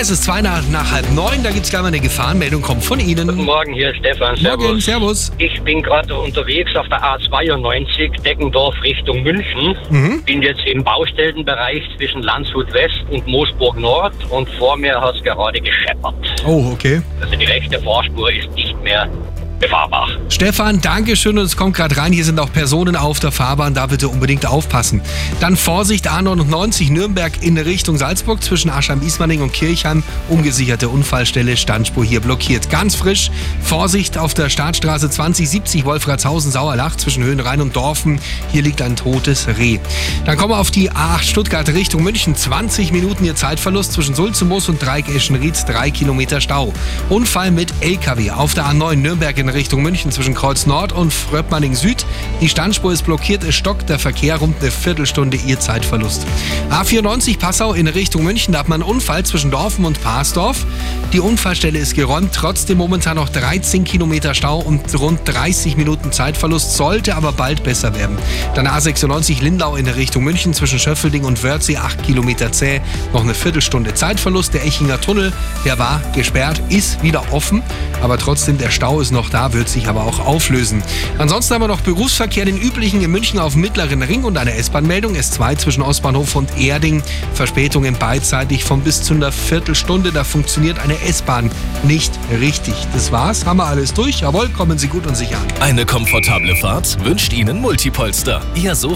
Es ist zwei nach, nach halb neun, da gibt es gleich mal eine Gefahrenmeldung, kommt von Guten Ihnen. Morgen, hier ist Stefan. Servus. Morgen, Servus. Ich bin gerade unterwegs auf der A92 Deckendorf Richtung München. Mhm. Bin jetzt im Baustellenbereich zwischen Landshut West und Moosburg Nord und vor mir hat es gerade gescheppert. Oh, okay. Also die rechte Vorspur ist nicht mehr befahrbar. Stefan, danke schön und es kommt gerade rein. Hier sind auch Personen auf der Fahrbahn, da bitte unbedingt aufpassen. Dann Vorsicht A99 Nürnberg in Richtung Salzburg zwischen Aschheim-Ismaning und Kirchheim. Ungesicherte Unfallstelle, Standspur hier blockiert. Ganz frisch, Vorsicht auf der Startstraße 2070 Wolfratshausen-Sauerlach zwischen Höhenrhein und Dorfen. Hier liegt ein totes Reh. Dann kommen wir auf die A8 Stuttgart Richtung München. 20 Minuten ihr Zeitverlust zwischen Sulzemoos und Dreieck Eschenried. 3 Kilometer Stau. Unfall mit LKW auf der A9 Nürnberg in Richtung München zwischen Kreuz Nord und Fröppmanning Süd. Die Standspur ist blockiert, es stockt der Verkehr rund eine Viertelstunde ihr Zeitverlust. A94 Passau in Richtung München, da hat man einen Unfall zwischen Dorfen und Parsdorf. Die Unfallstelle ist geräumt, trotzdem momentan noch 13 Kilometer Stau und rund 30 Minuten Zeitverlust, sollte aber bald besser werden. Dann A96 Lindau in Richtung München zwischen Schöffelding und Wörthsee, 8 Kilometer zäh, noch eine Viertelstunde Zeitverlust. Der Echinger Tunnel, der war gesperrt, ist wieder offen, aber trotzdem der Stau ist noch da, wird sich aber auch auflösen. Ansonsten haben wir noch Berufsverkehr, den üblichen in München auf dem Mittleren Ring und eine S-Bahn-Meldung, S2 zwischen Ostbahnhof und Erding. Verspätungen beidseitig von bis zu einer Viertelstunde, da funktioniert eine S-Bahn nicht richtig. Das war's, haben wir alles durch. Jawohl, kommen Sie gut und sicher an. Eine komfortable Fahrt wünscht Ihnen Multipolster. Ihr so